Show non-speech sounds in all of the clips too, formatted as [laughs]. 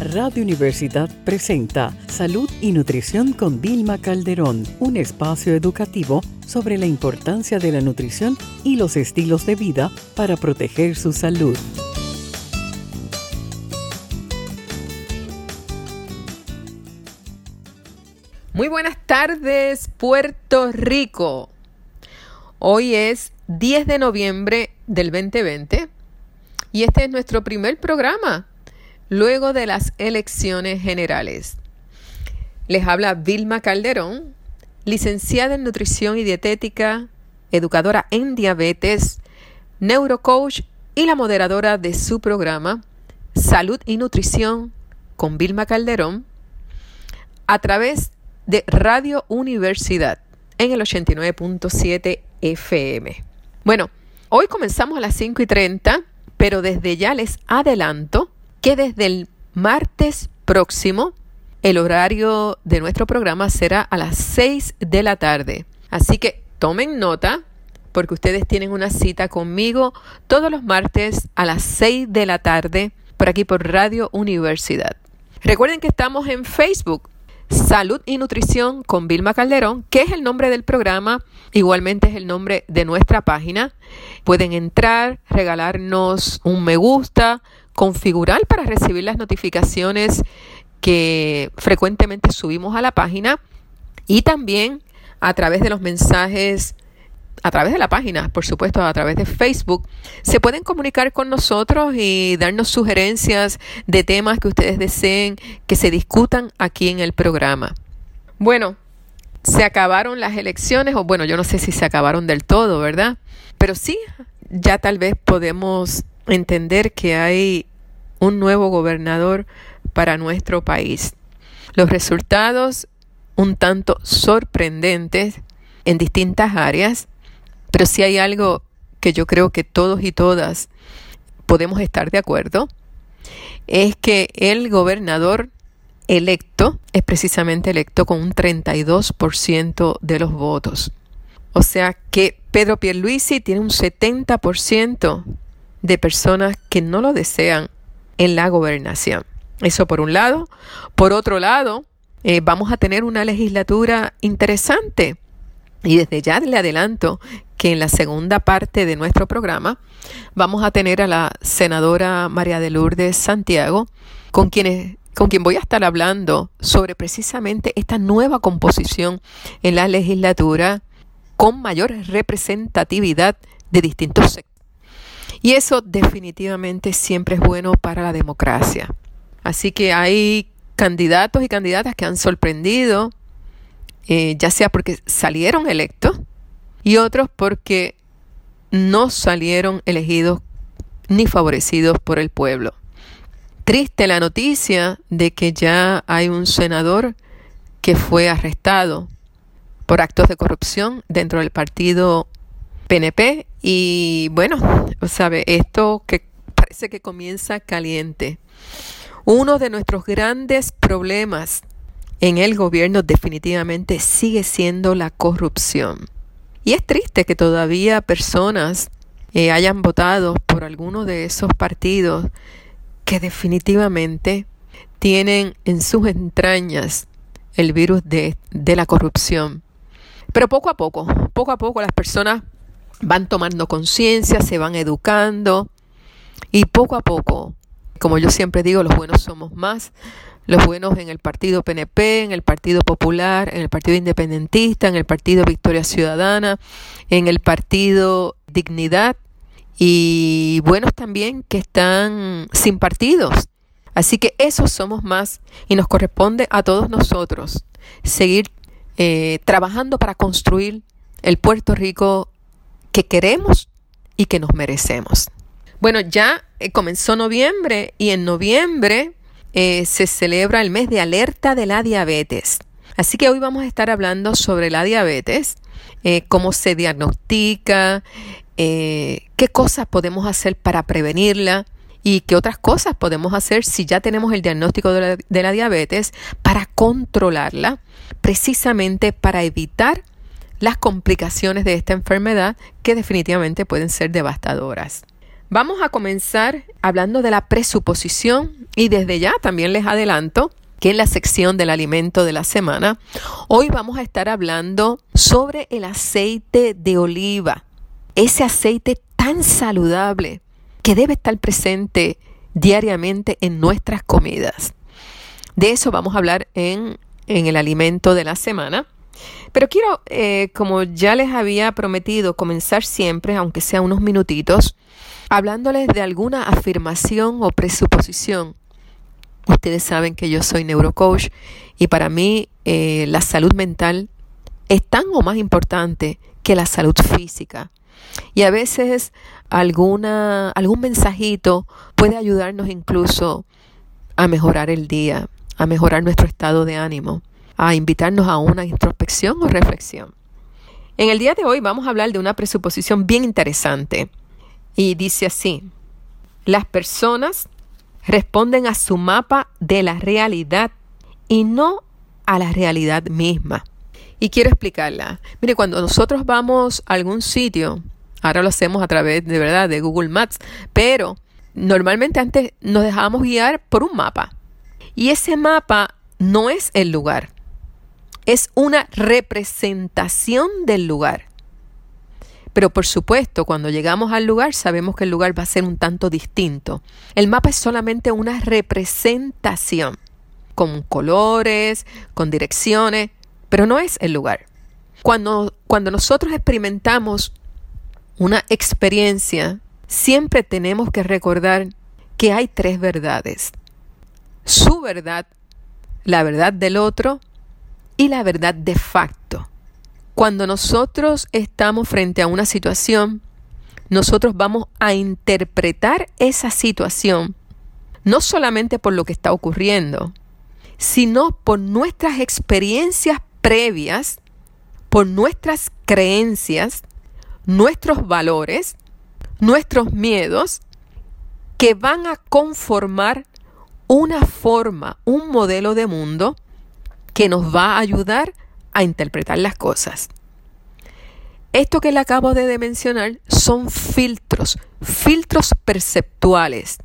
Radio Universidad presenta Salud y Nutrición con Vilma Calderón, un espacio educativo sobre la importancia de la nutrición y los estilos de vida para proteger su salud. Muy buenas tardes, Puerto Rico. Hoy es 10 de noviembre del 2020 y este es nuestro primer programa luego de las elecciones generales. Les habla Vilma Calderón, licenciada en nutrición y dietética, educadora en diabetes, neurocoach y la moderadora de su programa Salud y Nutrición con Vilma Calderón a través de Radio Universidad en el 89.7 FM. Bueno, hoy comenzamos a las 5 y 30, pero desde ya les adelanto que desde el martes próximo el horario de nuestro programa será a las 6 de la tarde. Así que tomen nota porque ustedes tienen una cita conmigo todos los martes a las 6 de la tarde por aquí por Radio Universidad. Recuerden que estamos en Facebook Salud y Nutrición con Vilma Calderón, que es el nombre del programa, igualmente es el nombre de nuestra página. Pueden entrar, regalarnos un me gusta, configurar para recibir las notificaciones que frecuentemente subimos a la página y también a través de los mensajes a través de la página, por supuesto, a través de Facebook, se pueden comunicar con nosotros y darnos sugerencias de temas que ustedes deseen que se discutan aquí en el programa. Bueno, se acabaron las elecciones, o bueno, yo no sé si se acabaron del todo, ¿verdad? Pero sí, ya tal vez podemos entender que hay un nuevo gobernador para nuestro país. Los resultados un tanto sorprendentes en distintas áreas pero si hay algo que yo creo que todos y todas podemos estar de acuerdo, es que el gobernador electo es precisamente electo con un 32% de los votos. O sea que Pedro Pierluisi tiene un 70% de personas que no lo desean en la gobernación. Eso por un lado. Por otro lado, eh, vamos a tener una legislatura interesante. Y desde ya le adelanto que en la segunda parte de nuestro programa vamos a tener a la senadora María de Lourdes Santiago, con quienes con quien voy a estar hablando sobre precisamente esta nueva composición en la legislatura con mayor representatividad de distintos sectores. Y eso definitivamente siempre es bueno para la democracia. Así que hay candidatos y candidatas que han sorprendido, eh, ya sea porque salieron electos, y otros porque no salieron elegidos ni favorecidos por el pueblo. Triste la noticia de que ya hay un senador que fue arrestado por actos de corrupción dentro del partido PNP y bueno, sabe, esto que parece que comienza caliente. Uno de nuestros grandes problemas en el gobierno definitivamente sigue siendo la corrupción. Y es triste que todavía personas eh, hayan votado por alguno de esos partidos que definitivamente tienen en sus entrañas el virus de, de la corrupción. Pero poco a poco, poco a poco las personas van tomando conciencia, se van educando y poco a poco, como yo siempre digo, los buenos somos más, los buenos en el partido PNP, en el Partido Popular, en el Partido Independentista, en el Partido Victoria Ciudadana, en el Partido Dignidad y buenos también que están sin partidos. Así que esos somos más y nos corresponde a todos nosotros seguir eh, trabajando para construir el Puerto Rico que queremos y que nos merecemos. Bueno, ya eh, comenzó noviembre y en noviembre eh, se celebra el mes de alerta de la diabetes. Así que hoy vamos a estar hablando sobre la diabetes, eh, cómo se diagnostica, qué cosas podemos hacer para prevenirla y qué otras cosas podemos hacer si ya tenemos el diagnóstico de la, de la diabetes para controlarla, precisamente para evitar las complicaciones de esta enfermedad que definitivamente pueden ser devastadoras. Vamos a comenzar hablando de la presuposición y desde ya también les adelanto que en la sección del alimento de la semana, hoy vamos a estar hablando sobre el aceite de oliva, ese aceite tan saludable que debe estar presente diariamente en nuestras comidas. De eso vamos a hablar en, en el alimento de la semana. Pero quiero, eh, como ya les había prometido, comenzar siempre, aunque sea unos minutitos, hablándoles de alguna afirmación o presuposición. Ustedes saben que yo soy neurocoach y para mí eh, la salud mental es tan o más importante que la salud física. Y a veces alguna, algún mensajito puede ayudarnos incluso a mejorar el día, a mejorar nuestro estado de ánimo a invitarnos a una introspección o reflexión. En el día de hoy vamos a hablar de una presuposición bien interesante y dice así, las personas responden a su mapa de la realidad y no a la realidad misma. Y quiero explicarla. Mire, cuando nosotros vamos a algún sitio, ahora lo hacemos a través de verdad de Google Maps, pero normalmente antes nos dejábamos guiar por un mapa. Y ese mapa no es el lugar es una representación del lugar. Pero por supuesto, cuando llegamos al lugar sabemos que el lugar va a ser un tanto distinto. El mapa es solamente una representación, con colores, con direcciones, pero no es el lugar. Cuando, cuando nosotros experimentamos una experiencia, siempre tenemos que recordar que hay tres verdades. Su verdad, la verdad del otro y la verdad de facto. Cuando nosotros estamos frente a una situación, nosotros vamos a interpretar esa situación no solamente por lo que está ocurriendo, sino por nuestras experiencias previas, por nuestras creencias, nuestros valores, nuestros miedos, que van a conformar una forma, un modelo de mundo que nos va a ayudar a interpretar las cosas. Esto que le acabo de mencionar son filtros, filtros perceptuales,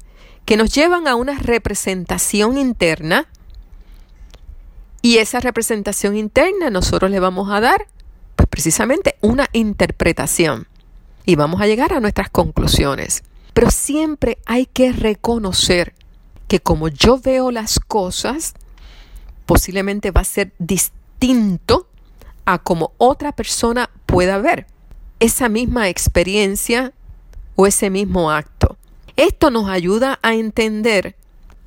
que nos llevan a una representación interna y esa representación interna nosotros le vamos a dar pues precisamente una interpretación y vamos a llegar a nuestras conclusiones. Pero siempre hay que reconocer que como yo veo las cosas, posiblemente va a ser distinto a como otra persona pueda ver esa misma experiencia o ese mismo acto. Esto nos ayuda a entender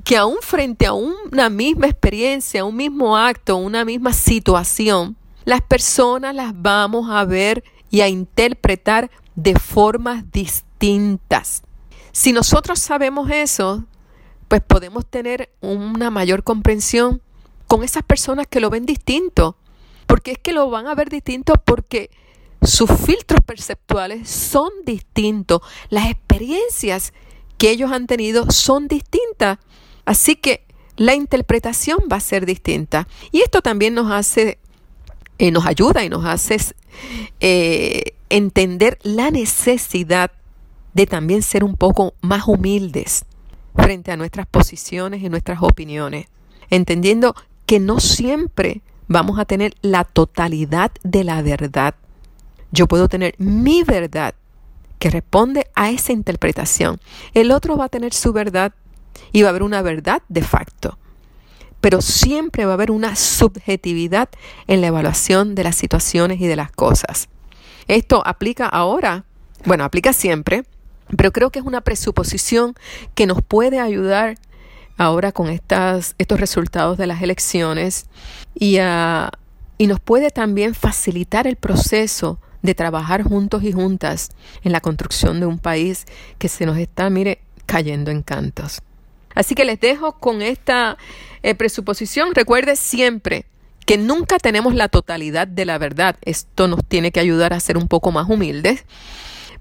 que aún frente a una misma experiencia, un mismo acto, una misma situación, las personas las vamos a ver y a interpretar de formas distintas. Si nosotros sabemos eso, pues podemos tener una mayor comprensión con esas personas que lo ven distinto. Porque es que lo van a ver distinto porque sus filtros perceptuales son distintos. Las experiencias que ellos han tenido son distintas. Así que la interpretación va a ser distinta. Y esto también nos hace, eh, nos ayuda y nos hace eh, entender la necesidad de también ser un poco más humildes frente a nuestras posiciones y nuestras opiniones, entendiendo que no siempre vamos a tener la totalidad de la verdad. Yo puedo tener mi verdad que responde a esa interpretación. El otro va a tener su verdad y va a haber una verdad de facto. Pero siempre va a haber una subjetividad en la evaluación de las situaciones y de las cosas. Esto aplica ahora, bueno, aplica siempre, pero creo que es una presuposición que nos puede ayudar ahora con estas, estos resultados de las elecciones y, ah, y nos puede también facilitar el proceso de trabajar juntos y juntas en la construcción de un país que se nos está, mire, cayendo en cantos. Así que les dejo con esta eh, presuposición. Recuerde siempre que nunca tenemos la totalidad de la verdad. Esto nos tiene que ayudar a ser un poco más humildes,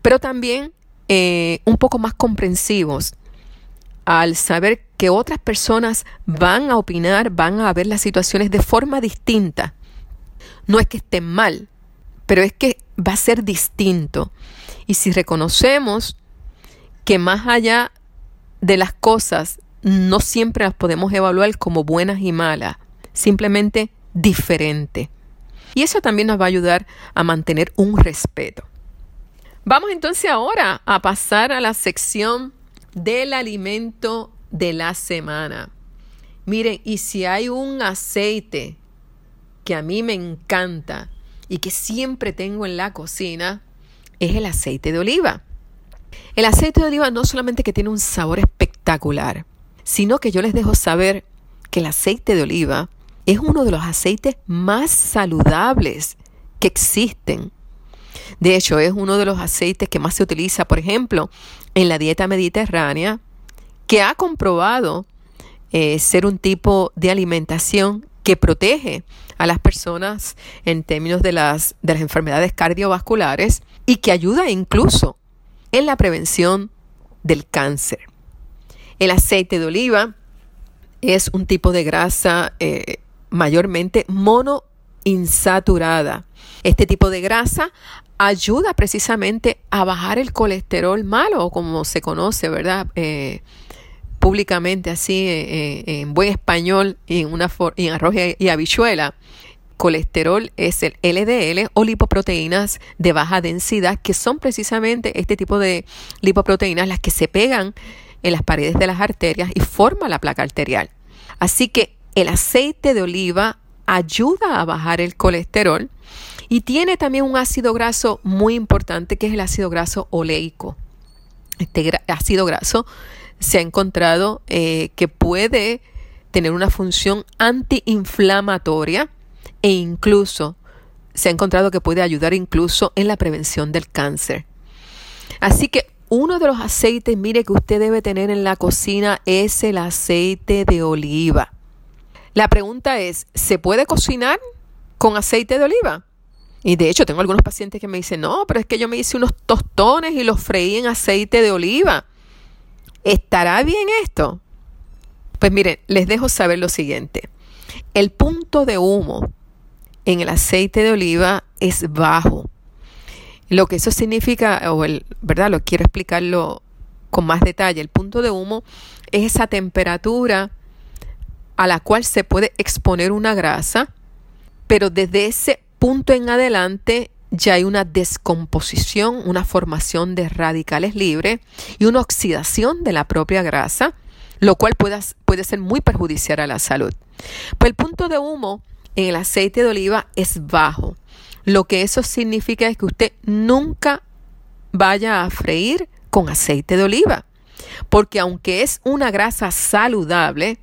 pero también eh, un poco más comprensivos al saber que otras personas van a opinar, van a ver las situaciones de forma distinta. No es que estén mal, pero es que va a ser distinto. Y si reconocemos que más allá de las cosas no siempre las podemos evaluar como buenas y malas, simplemente diferente. Y eso también nos va a ayudar a mantener un respeto. Vamos entonces ahora a pasar a la sección del alimento de la semana. Miren, y si hay un aceite que a mí me encanta y que siempre tengo en la cocina, es el aceite de oliva. El aceite de oliva no solamente que tiene un sabor espectacular, sino que yo les dejo saber que el aceite de oliva es uno de los aceites más saludables que existen. De hecho, es uno de los aceites que más se utiliza, por ejemplo, en la dieta mediterránea, que ha comprobado eh, ser un tipo de alimentación que protege a las personas en términos de las, de las enfermedades cardiovasculares y que ayuda incluso en la prevención del cáncer. El aceite de oliva es un tipo de grasa eh, mayormente monoinsaturada. Este tipo de grasa ayuda precisamente a bajar el colesterol malo, como se conoce, ¿verdad? Eh, públicamente así, eh, en buen español en, una en arroz y habichuela. Colesterol es el LDL o lipoproteínas de baja densidad, que son precisamente este tipo de lipoproteínas las que se pegan en las paredes de las arterias y forman la placa arterial. Así que el aceite de oliva ayuda a bajar el colesterol y tiene también un ácido graso muy importante que es el ácido graso oleico. Este ácido graso se ha encontrado eh, que puede tener una función antiinflamatoria e incluso se ha encontrado que puede ayudar incluso en la prevención del cáncer. Así que uno de los aceites, mire, que usted debe tener en la cocina es el aceite de oliva. La pregunta es, ¿se puede cocinar con aceite de oliva? Y de hecho tengo algunos pacientes que me dicen, no, pero es que yo me hice unos tostones y los freí en aceite de oliva. ¿Estará bien esto? Pues miren, les dejo saber lo siguiente. El punto de humo en el aceite de oliva es bajo. Lo que eso significa, o el, ¿verdad? Lo quiero explicarlo con más detalle. El punto de humo es esa temperatura a la cual se puede exponer una grasa, pero desde ese punto en adelante ya hay una descomposición, una formación de radicales libres y una oxidación de la propia grasa, lo cual puede, puede ser muy perjudicial a la salud. Pues el punto de humo en el aceite de oliva es bajo. Lo que eso significa es que usted nunca vaya a freír con aceite de oliva, porque aunque es una grasa saludable,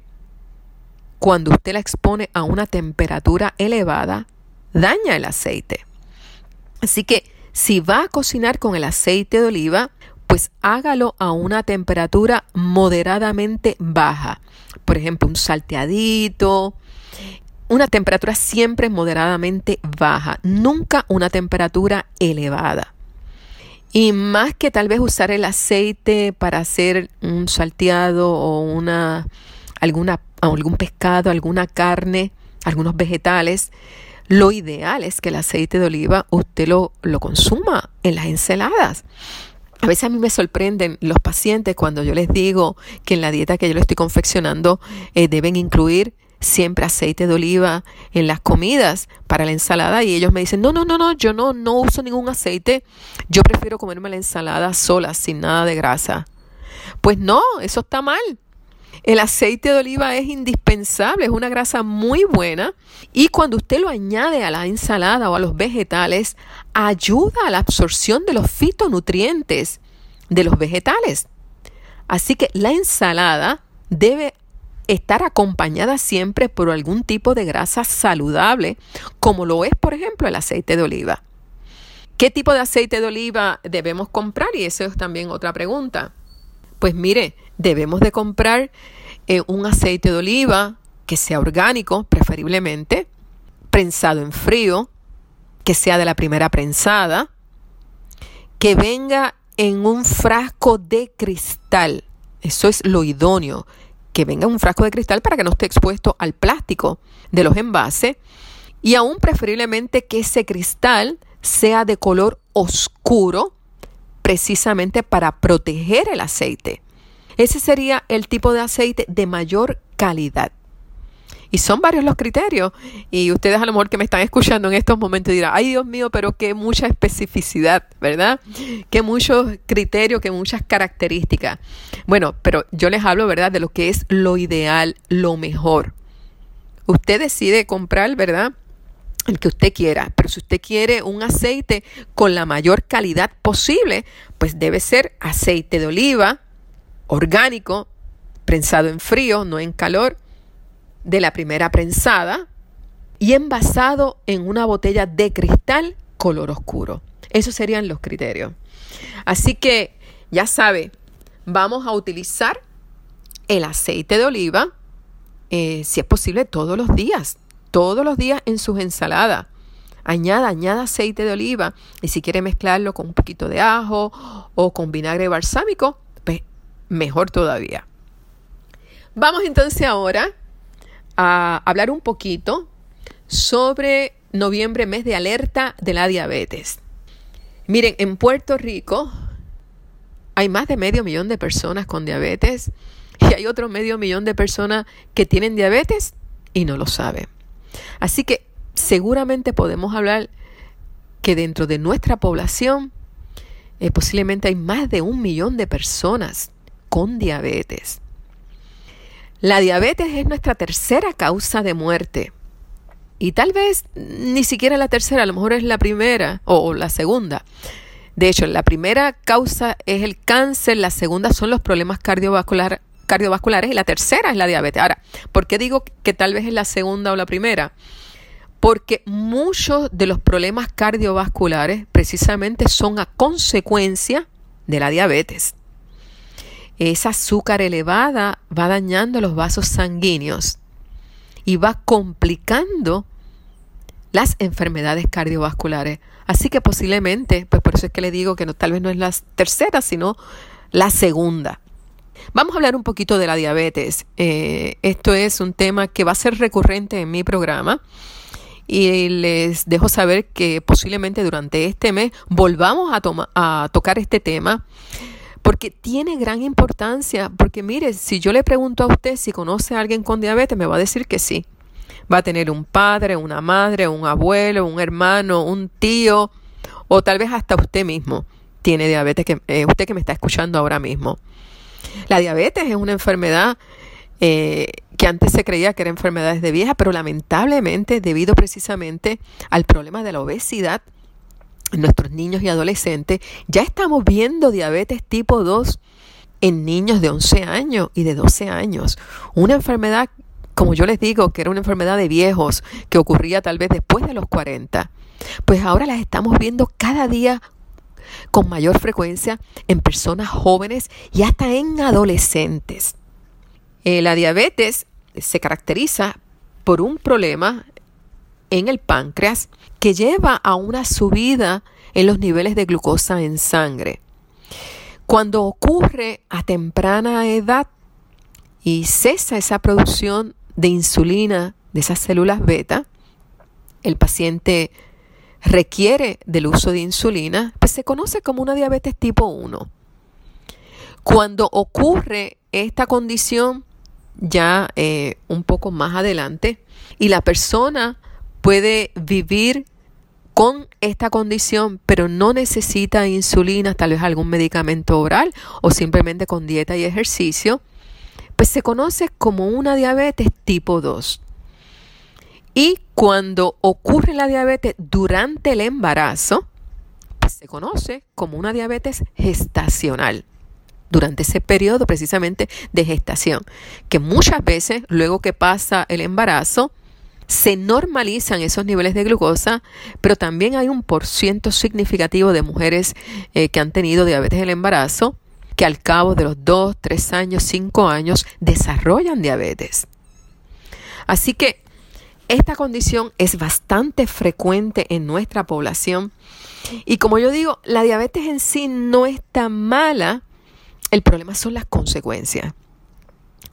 cuando usted la expone a una temperatura elevada, daña el aceite. Así que si va a cocinar con el aceite de oliva, pues hágalo a una temperatura moderadamente baja. Por ejemplo, un salteadito, una temperatura siempre moderadamente baja, nunca una temperatura elevada. Y más que tal vez usar el aceite para hacer un salteado o una alguna algún pescado, alguna carne, algunos vegetales, lo ideal es que el aceite de oliva usted lo, lo consuma en las ensaladas. A veces a mí me sorprenden los pacientes cuando yo les digo que en la dieta que yo les estoy confeccionando eh, deben incluir siempre aceite de oliva en las comidas para la ensalada y ellos me dicen, no, no, no, no, yo no, no uso ningún aceite, yo prefiero comerme la ensalada sola, sin nada de grasa. Pues no, eso está mal. El aceite de oliva es indispensable, es una grasa muy buena y cuando usted lo añade a la ensalada o a los vegetales, ayuda a la absorción de los fitonutrientes de los vegetales. Así que la ensalada debe estar acompañada siempre por algún tipo de grasa saludable, como lo es, por ejemplo, el aceite de oliva. ¿Qué tipo de aceite de oliva debemos comprar? Y eso es también otra pregunta. Pues mire, debemos de comprar eh, un aceite de oliva que sea orgánico, preferiblemente, prensado en frío, que sea de la primera prensada, que venga en un frasco de cristal. Eso es lo idóneo, que venga en un frasco de cristal para que no esté expuesto al plástico de los envases y aún preferiblemente que ese cristal sea de color oscuro precisamente para proteger el aceite. Ese sería el tipo de aceite de mayor calidad. Y son varios los criterios. Y ustedes a lo mejor que me están escuchando en estos momentos dirán, ay Dios mío, pero qué mucha especificidad, ¿verdad? Qué muchos criterios, qué muchas características. Bueno, pero yo les hablo, ¿verdad? De lo que es lo ideal, lo mejor. Usted decide comprar, ¿verdad? el que usted quiera, pero si usted quiere un aceite con la mayor calidad posible, pues debe ser aceite de oliva orgánico, prensado en frío, no en calor, de la primera prensada y envasado en una botella de cristal color oscuro. Esos serían los criterios. Así que ya sabe, vamos a utilizar el aceite de oliva, eh, si es posible, todos los días. Todos los días en sus ensaladas. Añada, añada aceite de oliva y si quiere mezclarlo con un poquito de ajo o con vinagre balsámico, mejor todavía. Vamos entonces ahora a hablar un poquito sobre noviembre, mes de alerta de la diabetes. Miren, en Puerto Rico hay más de medio millón de personas con diabetes y hay otro medio millón de personas que tienen diabetes y no lo saben. Así que seguramente podemos hablar que dentro de nuestra población eh, posiblemente hay más de un millón de personas con diabetes. La diabetes es nuestra tercera causa de muerte. Y tal vez ni siquiera la tercera, a lo mejor es la primera o, la segunda. De hecho, la primera causa es el cáncer, la segunda son los problemas cardiovasculares y la tercera es la diabetes. Ahora, ¿por qué digo que tal vez es la segunda o la primera? Porque muchos de los problemas cardiovasculares precisamente son a consecuencia de la diabetes esa azúcar elevada va dañando los vasos sanguíneos y va complicando las enfermedades cardiovasculares. Así que posiblemente, pues por eso es que le digo que no, tal vez no es la tercera, sino la segunda. Vamos a hablar un poquito de la diabetes. Eh, esto es un tema que va a ser recurrente en mi programa y les dejo saber que posiblemente durante este mes volvamos a, a tocar este tema porque tiene gran importancia, porque mire, si yo le pregunto a usted si conoce a alguien con diabetes, me va a decir que sí. Va a tener un padre, una madre, un abuelo, un hermano, un tío, o tal vez hasta usted mismo tiene diabetes, que, eh, usted que me está escuchando ahora mismo. La diabetes es una enfermedad eh, que antes se creía que era enfermedades de vieja, pero lamentablemente debido precisamente al problema de la obesidad, nuestros niños y adolescentes, ya estamos viendo diabetes tipo 2 en niños de 11 años y de 12 años. Una enfermedad, como yo les digo, que era una enfermedad de viejos, que ocurría tal vez después de los 40. Pues ahora las estamos viendo cada día con mayor frecuencia en personas jóvenes y hasta en adolescentes. Eh, la diabetes se caracteriza por un problema en el páncreas que lleva a una subida en los niveles de glucosa en sangre. Cuando ocurre a temprana edad y cesa esa producción de insulina de esas células beta, el paciente requiere del uso de insulina, pues se conoce como una diabetes tipo 1. Cuando ocurre esta condición ya eh, un poco más adelante y la persona puede vivir con esta condición, pero no necesita insulina, tal vez algún medicamento oral o simplemente con dieta y ejercicio, pues se conoce como una diabetes tipo 2. Y cuando ocurre la diabetes durante el embarazo, pues se conoce como una diabetes gestacional durante ese periodo precisamente de gestación, que muchas veces luego que pasa el embarazo, se normalizan esos niveles de glucosa, pero también hay un porciento significativo de mujeres eh, que han tenido diabetes del embarazo que al cabo de los 2, 3 años, 5 años desarrollan diabetes. Así que esta condición es bastante frecuente en nuestra población y como yo digo, la diabetes en sí no es tan mala, el problema son las consecuencias.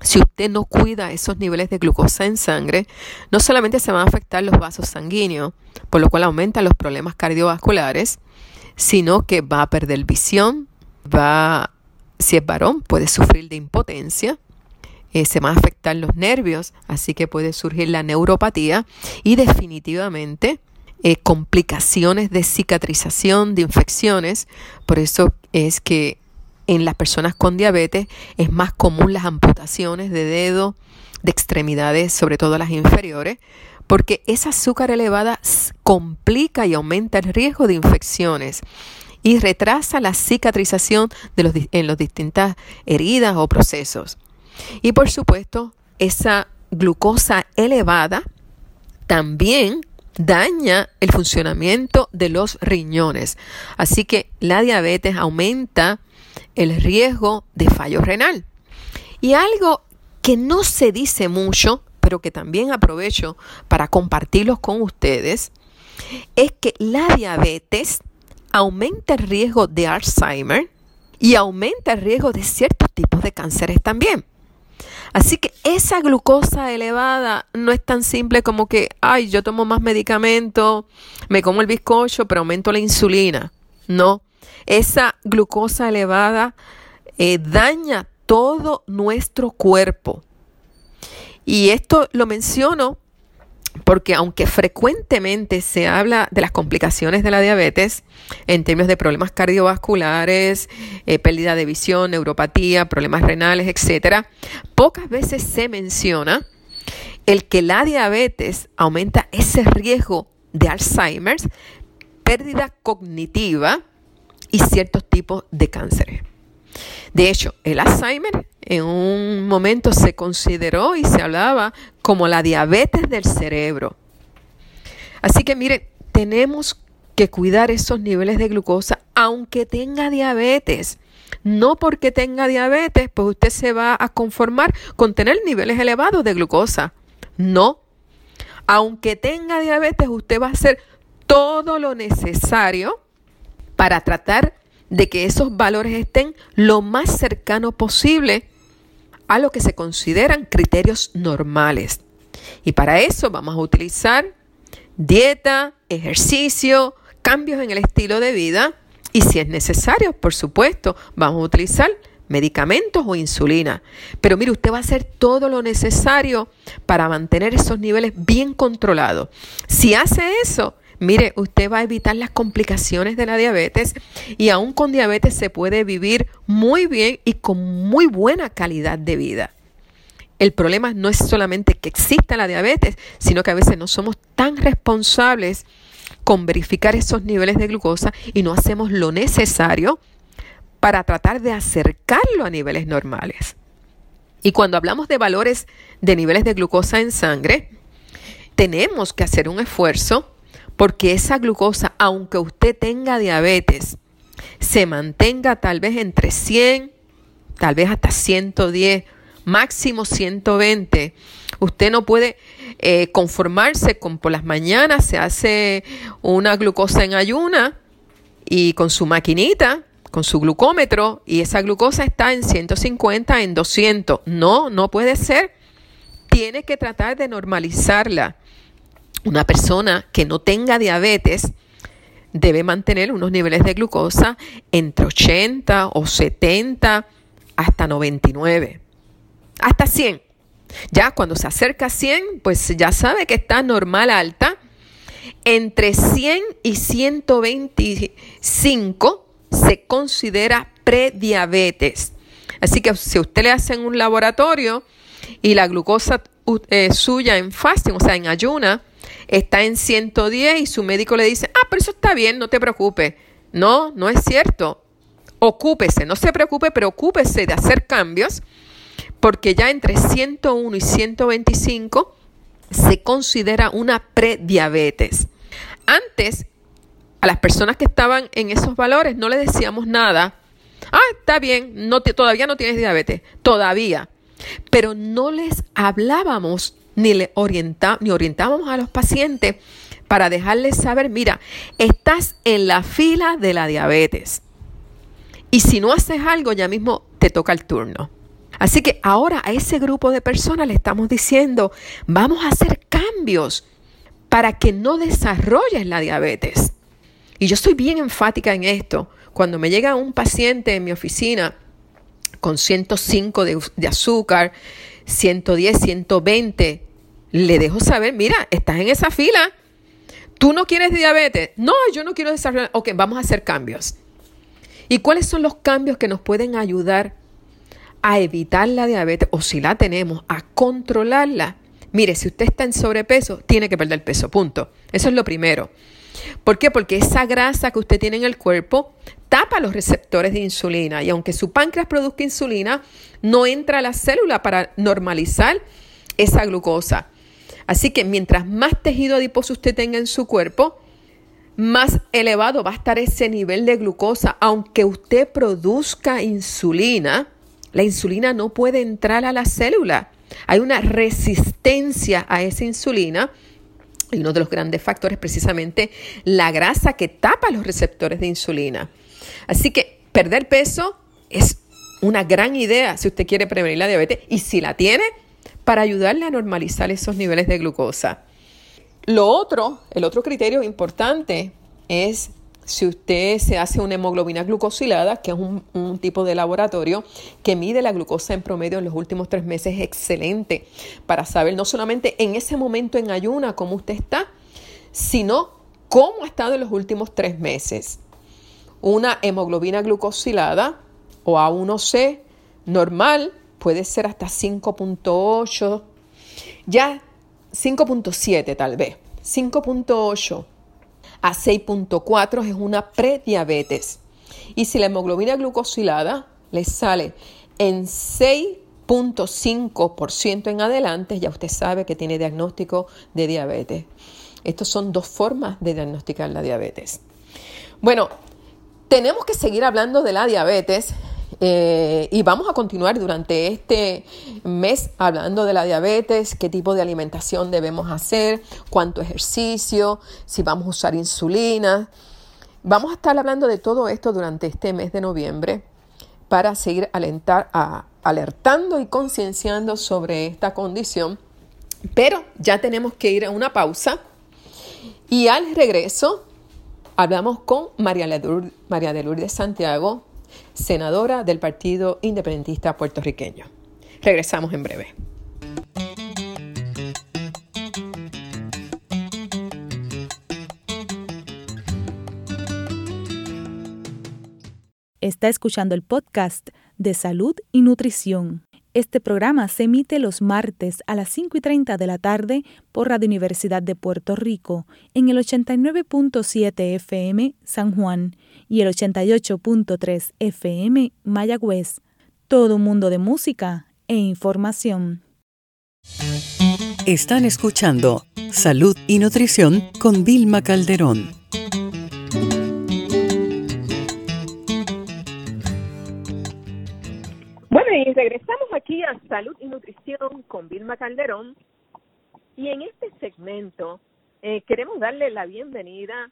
Si usted no cuida esos niveles de glucosa en sangre, no solamente se van a afectar los vasos sanguíneos, por lo cual aumentan los problemas cardiovasculares, sino que va a perder visión, va, si es varón, puede sufrir de impotencia, eh, se van a afectar los nervios, así que puede surgir la neuropatía y definitivamente eh, complicaciones de cicatrización, de infecciones. Por eso es que en las personas con diabetes es más común las amputaciones de dedo, de extremidades, sobre todo las inferiores, porque esa azúcar elevada complica y aumenta el riesgo de infecciones y retrasa la cicatrización de los, en las distintas heridas o procesos. Y por supuesto, esa glucosa elevada también daña el funcionamiento de los riñones. Así que la diabetes aumenta el riesgo de fallo renal. Y algo que no se dice mucho, pero que también aprovecho para compartirlos con ustedes, es que la diabetes aumenta el riesgo de Alzheimer y aumenta el riesgo de ciertos tipos de cánceres también. Así que esa glucosa elevada no es tan simple como que, ay, yo tomo más medicamento, me como el bizcocho, pero aumento la insulina. No, esa glucosa elevada eh, daña todo nuestro cuerpo. Y esto lo menciono porque aunque frecuentemente se habla de las complicaciones de la diabetes en términos de problemas cardiovasculares, eh, pérdida de visión, neuropatía, problemas renales, etc., pocas veces se menciona el que la diabetes aumenta ese riesgo de Alzheimer, pérdida cognitiva y ciertos tipos de cánceres. De hecho, el Alzheimer en un momento se consideró y se hablaba como la diabetes del cerebro. Así que mire, tenemos que cuidar esos niveles de glucosa aunque tenga diabetes. No porque tenga diabetes, pues usted se va a conformar con tener niveles elevados de glucosa. No. Aunque tenga diabetes, usted va a hacer todo lo necesario para tratar de que esos valores estén lo más cercano posible a lo que se consideran criterios normales. Y para eso vamos a utilizar dieta, ejercicio, cambios en el estilo de vida y si es necesario, por supuesto, vamos a utilizar medicamentos o insulina. Pero mire, usted va a hacer todo lo necesario para mantener esos niveles bien controlados. Si hace eso, Mire, usted va a evitar las complicaciones de la diabetes y aún con diabetes se puede vivir muy bien y con muy buena calidad de vida. El problema no es solamente que exista la diabetes, sino que a veces no somos tan responsables con verificar esos niveles de glucosa y no hacemos lo necesario para tratar de acercarlo a niveles normales. Y cuando hablamos de valores de niveles de glucosa en sangre, tenemos que hacer un esfuerzo porque esa glucosa, aunque usted tenga diabetes, se mantenga tal vez entre 100, tal vez hasta 110, máximo 120. Usted no puede eh, conformarse con por las mañanas se hace una glucosa en ayuna y con su maquinita, con su glucómetro, y esa glucosa está en 150, en 200. No, no puede ser. Tiene que tratar de normalizarla. Una persona que no tenga diabetes debe mantener unos niveles de glucosa entre 80 o 70 hasta 99, hasta 100. Ya cuando se acerca a 100, pues ya sabe que está normal alta. Entre 100 y 125 se considera prediabetes. Así que si usted le hacen un laboratorio y la glucosa eh, suya en fasting, o sea, en ayuna, está en 110 y su médico le dice, ah, pero eso está bien, no te preocupes. No, no es cierto. Ocúpese, no se preocupe, pero ocúpese de hacer cambios, porque ya entre 101 y 125 se considera una prediabetes. Antes, a las personas que estaban en esos valores no le decíamos nada. Ah, está bien, no todavía no tienes diabetes, todavía. Pero no les hablábamos ni le orienta, ni orientábamos a los pacientes para dejarles saber, mira, estás en la fila de la diabetes. Y si no haces algo, ya mismo te toca el turno. Así que ahora a ese grupo de personas le estamos diciendo, vamos a hacer cambios para que no desarrolles la diabetes. Y yo estoy bien enfática en esto. Cuando me llega un paciente en mi oficina con 105 de, de azúcar, 110, 120, le dejo saber, mira, estás en esa fila. ¿Tú no quieres diabetes? No, yo no quiero desarrollar. Ok, vamos a hacer cambios. ¿Y cuáles son los cambios que nos pueden ayudar a evitar la diabetes o si la tenemos, a controlarla? Mire, si usted está en sobrepeso, tiene que perder peso, punto. Eso es lo primero. ¿Por qué? Porque esa grasa que usted tiene en el cuerpo tapa los receptores de insulina y aunque su páncreas produzca insulina, no entra a la célula para normalizar esa glucosa. Así que mientras más tejido adiposo usted tenga en su cuerpo, más elevado va a estar ese nivel de glucosa. Aunque usted produzca insulina, la insulina no puede entrar a la célula. Hay una resistencia a esa insulina y uno de los grandes factores es precisamente la grasa que tapa los receptores de insulina. Así que perder peso es una gran idea si usted quiere prevenir la diabetes y si la tiene, para ayudarle a normalizar esos niveles de glucosa. Lo otro, el otro criterio importante es si usted se hace una hemoglobina glucosilada, que es un, tipo de laboratorio que mide la glucosa en promedio en los últimos tres meses, es excelente para saber no solamente en ese momento en ayuna cómo usted está, sino cómo ha estado en los últimos tres meses. Una hemoglobina glucosilada o A1C normal puede ser hasta 5.8, ya 5.7 tal vez, 5.8 a 6.4 es una prediabetes. Y si la hemoglobina glucosilada le sale en 6.5% en adelante, ya usted sabe que tiene diagnóstico de diabetes. Estas son dos formas de diagnosticar la diabetes. Bueno, tenemos que seguir hablando de la diabetes eh, y vamos a continuar durante este mes hablando de la diabetes, qué tipo de alimentación debemos hacer, cuánto ejercicio, si vamos a usar insulina. Vamos a estar hablando de todo esto durante este mes de noviembre para seguir alertando y concienciando sobre esta condición. Pero ya tenemos que ir a una pausa y al regreso hablamos con María de Lourdes Santiago, senadora del Partido Independentista Puertorriqueño. Regresamos en breve. Está escuchando el podcast de salud y nutrición. Este programa se emite los martes a las 5 y 30 de la tarde por Radio Universidad de Puerto Rico en el 89.7 FM San Juan y el 88.3 FM Mayagüez. Todo mundo de música e información. Están escuchando Salud y Nutrición con Vilma Calderón. Bueno, y regresamos aquí a Salud y Nutrición con Vilma Calderón. Y en este segmento eh, queremos darle la bienvenida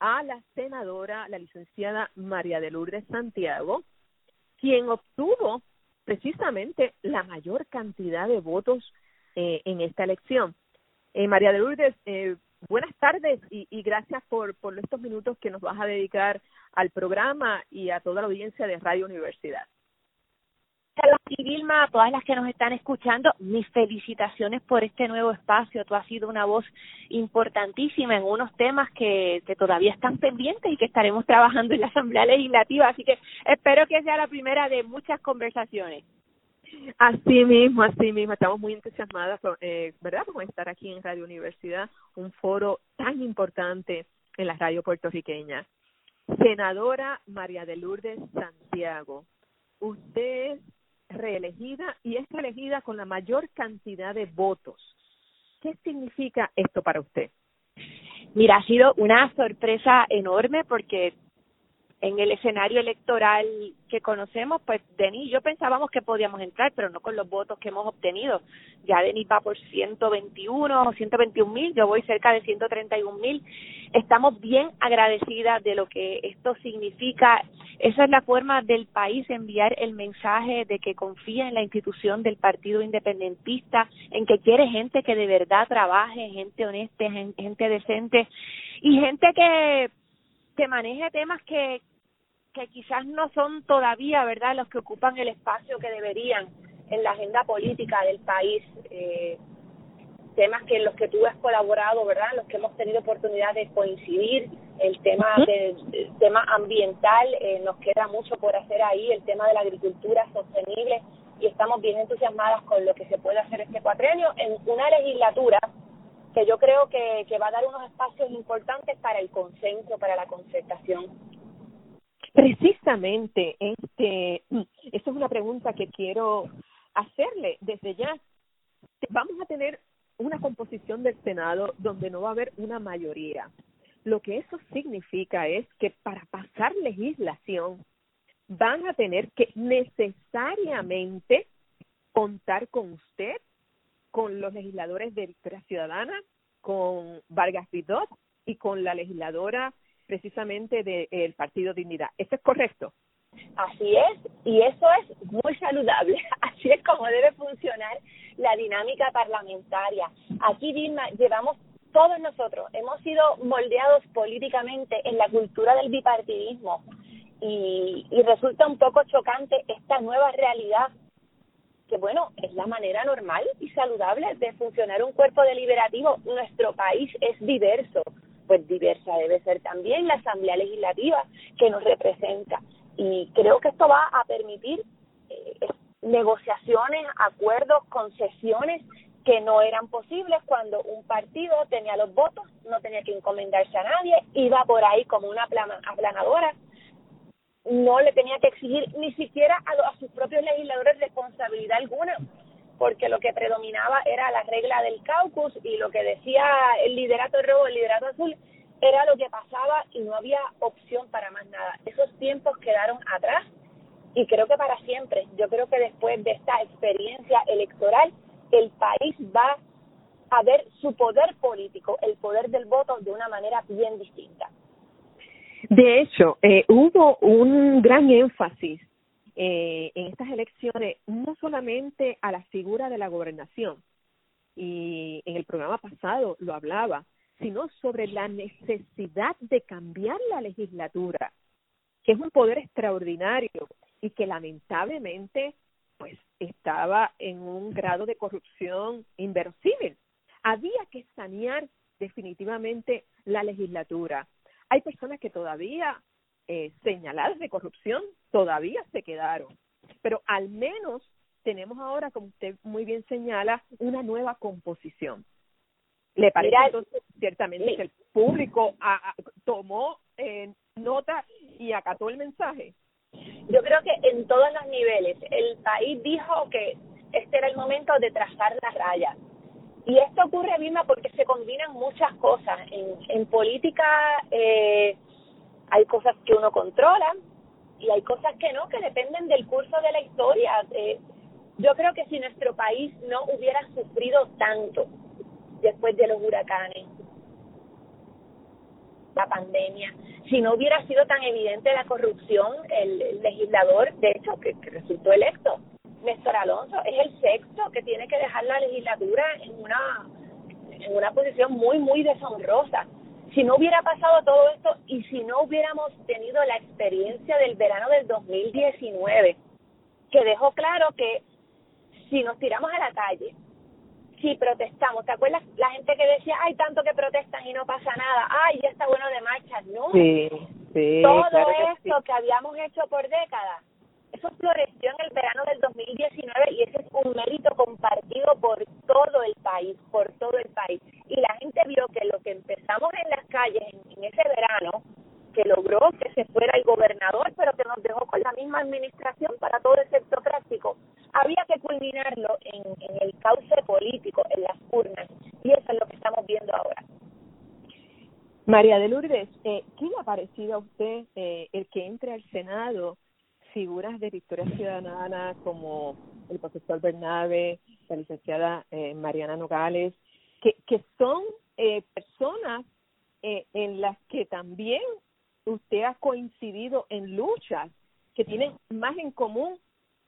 a la senadora, la licenciada María de Lourdes Santiago, quien obtuvo precisamente la mayor cantidad de votos eh, en esta elección. Eh, María de Lourdes, eh, buenas tardes y, y gracias por, por estos minutos que nos vas a dedicar al programa y a toda la audiencia de Radio Universidad a todas las que nos están escuchando, mis felicitaciones por este nuevo espacio. Tú has sido una voz importantísima en unos temas que, que todavía están pendientes y que estaremos trabajando en la Asamblea Legislativa. Así que espero que sea la primera de muchas conversaciones. Así mismo, así mismo, estamos muy entusiasmadas, eh, ¿verdad? Por estar aquí en Radio Universidad, un foro tan importante en la radio puertorriqueña. Senadora María de Lourdes Santiago, usted reelegida y es reelegida con la mayor cantidad de votos. ¿Qué significa esto para usted? Mira, ha sido una sorpresa enorme porque en el escenario electoral que conocemos, pues Denis yo pensábamos que podíamos entrar, pero no con los votos que hemos obtenido. Ya Denis va por 121 o 121 mil, yo voy cerca de 131 mil. Estamos bien agradecidas de lo que esto significa. Esa es la forma del país enviar el mensaje de que confía en la institución del Partido Independentista, en que quiere gente que de verdad trabaje, gente honesta, gente decente y gente que que maneje temas que, que quizás no son todavía, ¿verdad?, los que ocupan el espacio que deberían en la agenda política del país. Eh, temas que en los que tú has colaborado, ¿verdad?, en los que hemos tenido oportunidad de coincidir, el tema del tema ambiental, eh, nos queda mucho por hacer ahí, el tema de la agricultura sostenible, y estamos bien entusiasmadas con lo que se puede hacer este cuatrenio en una legislatura que yo creo que, que va a dar unos espacios importantes para el consenso, para la concertación Precisamente, este, es una pregunta que quiero hacerle desde ya. Vamos a tener una composición del Senado donde no va a haber una mayoría. Lo que eso significa es que para pasar legislación van a tener que necesariamente contar con usted, con los legisladores de Victoria Ciudadana, con Vargas Vidot y con la legisladora precisamente del Partido Dignidad. ¿Eso es correcto? Así es, y eso es muy saludable. [laughs] Así es como debe funcionar la dinámica parlamentaria. Aquí, Dilma, llevamos todos nosotros, hemos sido moldeados políticamente en la cultura del bipartidismo y, y resulta un poco chocante esta nueva realidad que bueno, es la manera normal y saludable de funcionar un cuerpo deliberativo. Nuestro país es diverso, pues diversa debe ser también la Asamblea Legislativa que nos representa. Y creo que esto va a permitir eh, negociaciones, acuerdos, concesiones que no eran posibles cuando un partido tenía los votos, no tenía que encomendarse a nadie, iba por ahí como una aplanadora, no le tenía que exigir ni siquiera a, a sus propios legisladores responsabilidad alguna, porque lo que predominaba era la regla del caucus y lo que decía el liderato rojo, el liderato azul, era lo que pasaba y no había opción para más nada. Esos tiempos quedaron atrás y creo que para siempre. Yo creo que después de esta experiencia electoral, el país va a ver su poder político, el poder del voto, de una manera bien distinta. De hecho, eh, hubo un gran énfasis eh, en estas elecciones no solamente a la figura de la gobernación, y en el programa pasado lo hablaba, sino sobre la necesidad de cambiar la legislatura, que es un poder extraordinario y que lamentablemente pues estaba en un grado de corrupción inverosímil. Había que sanear definitivamente la legislatura. Hay personas que todavía eh, señaladas de corrupción todavía se quedaron. Pero al menos tenemos ahora, como usted muy bien señala, una nueva composición. ¿Le parece entonces ciertamente que el público tomó eh, nota y acató el mensaje? Yo creo que en todos los niveles el país dijo que este era el momento de trazar la raya. Y esto ocurre, misma porque se combinan muchas cosas. En, en política eh, hay cosas que uno controla y hay cosas que no, que dependen del curso de la historia. Eh, yo creo que si nuestro país no hubiera sufrido tanto después de los huracanes, la pandemia, si no hubiera sido tan evidente la corrupción, el, legislador, de hecho, que, que, resultó electo, Néstor Alonso, es el sexto que tiene que dejar la legislatura en una en una posición muy, muy deshonrosa si no hubiera pasado todo esto y si no hubiéramos tenido la experiencia del verano del 2019, que dejó claro que si nos tiramos a la calle, si protestamos, ¿te acuerdas la gente que decía, hay tanto que protestan y no pasa nada, ay, ya está bueno de marcha? No, sí, sí, todo esto que habíamos hecho por décadas eso floreció en el verano del 2019 y ese es un mérito compartido por todo el país, por todo el país. Y la gente vio que lo que empezamos en las calles en, ese verano, que logró que se fuera el gobernador, pero que nos dejó con la misma administración para todo el sector práctico, había que culminarlo en, el cauce político, en las urnas. Y eso es lo que estamos viendo ahora. María de Lourdes, eh, ¿qué le ha parecido a usted eh, el que entre al Senado figuras de Victoria Ciudadana como el profesor Bernabe, la licenciada eh, Mariana Nogales, que, que son eh, personas eh, en las que también usted ha coincidido en luchas que tienen más en común.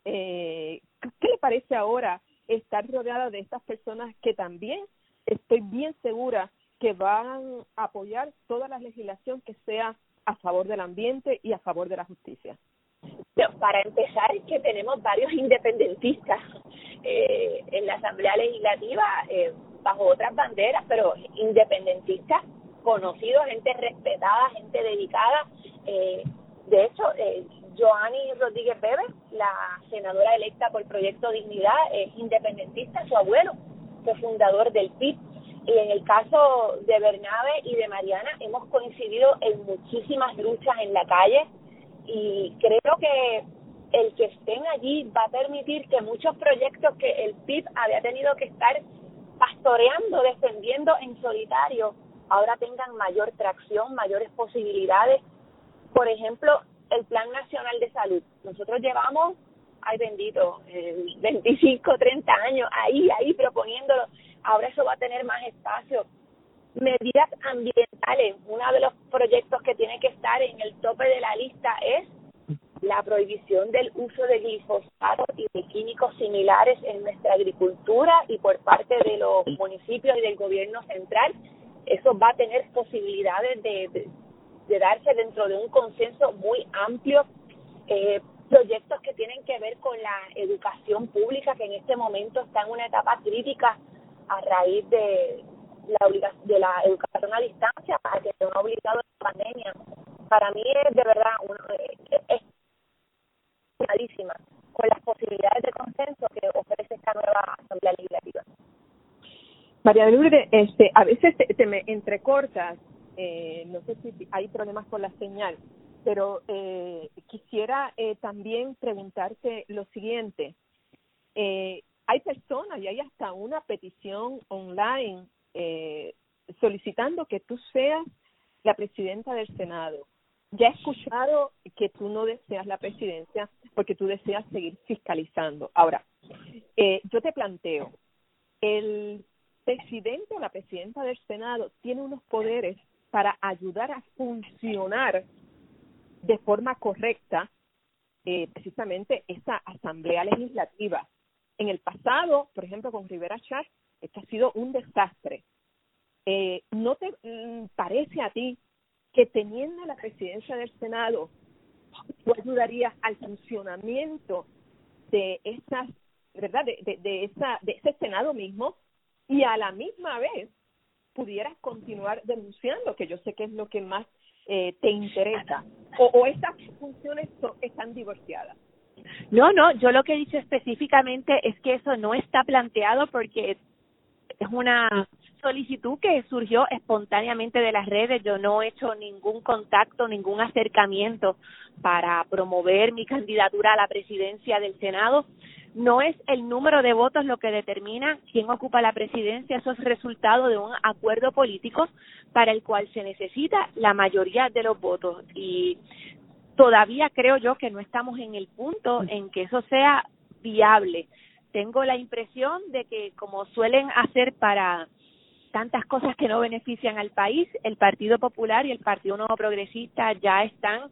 Eh, ¿Qué le parece ahora estar rodeada de estas personas que también estoy bien segura que van a apoyar toda la legislación que sea a favor del ambiente y a favor de la justicia? Para empezar, que tenemos varios [laughs] independentistas eh, en la Asamblea Legislativa eh, bajo otras banderas, pero independentistas conocidos, gente respetada, gente dedicada. Eh, de hecho, eh, Joanny Rodríguez Bebe, la senadora electa por Proyecto Dignidad, es independentista, su abuelo fue fundador del PIB. Y en el caso de Bernabe y de Mariana, hemos coincidido en muchísimas luchas en la calle y creo que el que estén allí va a permitir que muchos proyectos que el PIB había tenido que estar pastoreando, defendiendo en solitario, ahora tengan mayor tracción, mayores posibilidades. Por ejemplo, el Plan Nacional de Salud. Nosotros llevamos, ay bendito, eh, 25, 30 años ahí, ahí proponiéndolo. Ahora eso va a tener más espacio. Medidas ambientales. Uno de los proyectos que tiene que estar en el tope de la lista es la prohibición del uso de glifosato y de químicos similares en nuestra agricultura y por parte de los municipios y del gobierno central eso va a tener posibilidades de, de, darse dentro de un consenso muy amplio. Eh, proyectos que tienen que ver con la educación pública, que en este momento está en una etapa crítica a raíz de la, de la educación a distancia, a que se ha obligado la pandemia. Para mí es de verdad una, es clarísima con las posibilidades de consenso que ofrece esta nueva Asamblea Legislativa. María de Lourdes, este, a veces te, me entrecortas, eh, no sé si hay problemas con la señal, pero eh, quisiera eh, también preguntarte lo siguiente. Eh, hay personas y hay hasta una petición online eh, solicitando que tú seas la presidenta del Senado. Ya he escuchado que tú no deseas la presidencia porque tú deseas seguir fiscalizando. Ahora, eh, yo te planteo, el presidente o la presidenta del Senado tiene unos poderes para ayudar a funcionar de forma correcta eh, precisamente esta asamblea legislativa. En el pasado, por ejemplo, con Rivera Chat, esto ha sido un desastre. Eh, ¿No te mm, parece a ti que teniendo la presidencia del Senado, tú ayudarías al funcionamiento de esas, ¿verdad? De, de, esa, de ese Senado mismo y a la misma vez pudieras continuar denunciando, que yo sé que es lo que más eh, te interesa, o, o estas funciones están divorciadas. No, no, yo lo que he dicho específicamente es que eso no está planteado porque es una solicitud que surgió espontáneamente de las redes. Yo no he hecho ningún contacto, ningún acercamiento para promover mi candidatura a la presidencia del Senado. No es el número de votos lo que determina quién ocupa la presidencia, eso es resultado de un acuerdo político para el cual se necesita la mayoría de los votos y todavía creo yo que no estamos en el punto en que eso sea viable. Tengo la impresión de que como suelen hacer para tantas cosas que no benefician al país, el Partido Popular y el Partido Nuevo Progresista ya están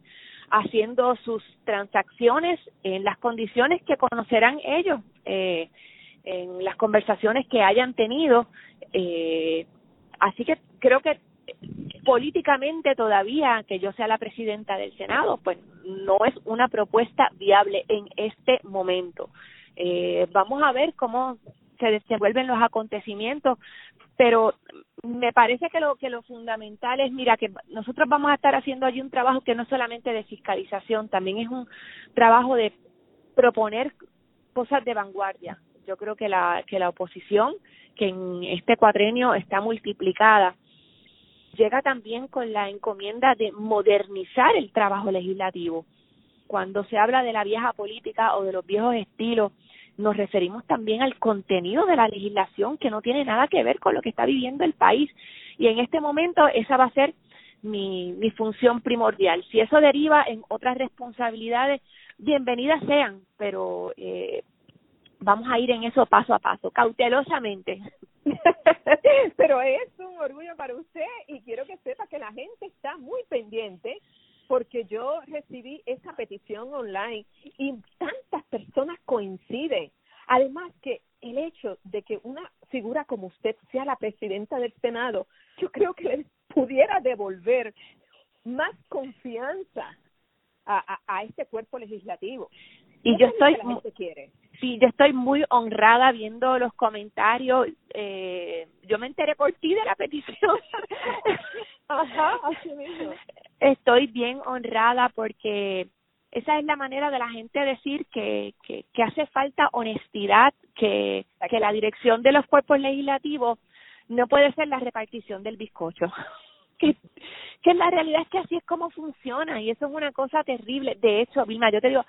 haciendo sus transacciones en las condiciones que conocerán ellos, eh, en las conversaciones que hayan tenido. Eh, así que creo que políticamente todavía que yo sea la presidenta del Senado, pues no es una propuesta viable en este momento. Eh, vamos a ver cómo se desenvuelven los acontecimientos, pero me parece que lo que lo fundamental es mira que nosotros vamos a estar haciendo allí un trabajo que no solamente de fiscalización también es un trabajo de proponer cosas de vanguardia. Yo creo que la que la oposición que en este cuadrenio está multiplicada llega también con la encomienda de modernizar el trabajo legislativo cuando se habla de la vieja política o de los viejos estilos nos referimos también al contenido de la legislación que no tiene nada que ver con lo que está viviendo el país. Y en este momento esa va a ser mi, mi función primordial. Si eso deriva en otras responsabilidades, bienvenidas sean, pero eh, vamos a ir en eso paso a paso, cautelosamente. [laughs] pero es un orgullo para usted y quiero que sepa que la gente está muy pendiente porque yo recibí esa petición online y tantas personas coinciden. Además que el hecho de que una figura como usted sea la presidenta del Senado, yo creo que le pudiera devolver más confianza a, a, este cuerpo legislativo. Y yo estoy, sí, yo estoy muy honrada viendo los comentarios. Eh, yo me enteré por ti de la petición. [laughs] Ajá, así mismo. [laughs] Estoy bien honrada porque esa es la manera de la gente decir que, que, hace falta honestidad, que, que la dirección de los cuerpos legislativos no puede ser la repartición del bizcocho. [laughs] que, que la realidad es que así es como funciona y eso es una cosa terrible. De hecho, Vilma, yo te digo,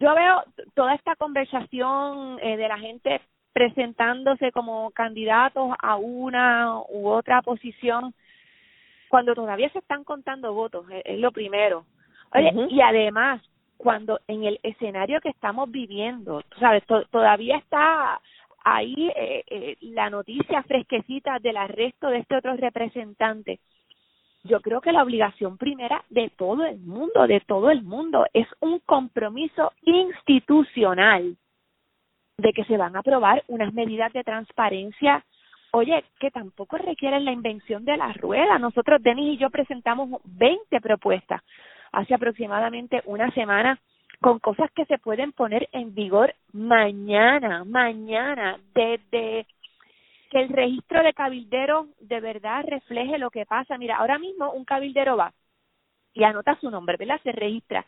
yo veo toda esta conversación eh, de la gente presentándose como candidatos a una u otra posición cuando todavía se están contando votos, es, lo primero. Oye, y además, cuando en el escenario que estamos viviendo, tú sabes, todavía está ahí eh, eh, la noticia fresquecita del arresto de este otro representante. Yo creo que la obligación primera de todo el mundo, de todo el mundo, es un compromiso institucional de que se van a aprobar unas medidas de transparencia, oye, que tampoco requieren la invención de la rueda. Nosotros, Denis y yo, presentamos 20 propuestas hace aproximadamente una semana con cosas que se pueden poner en vigor mañana, mañana, desde que el registro de cabildero de verdad refleje lo que pasa. Mira, ahora mismo un cabildero va y anota su nombre, ¿verdad? Se registra.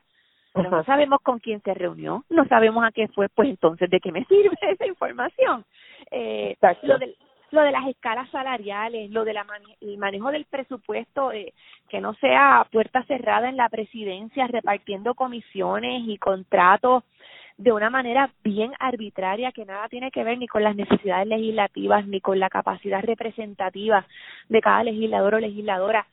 Pero no sabemos con quién se reunió, no sabemos a qué fue, pues entonces, ¿de qué me [laughs] sirve esa información? Eh, lo del, lo de las escalas salariales, lo del el manejo del presupuesto, eh, que no sea puerta cerrada en la presidencia, repartiendo comisiones y contratos de una manera bien arbitraria que nada tiene que ver ni con las necesidades legislativas ni con la capacidad representativa de cada legislador o legisladora.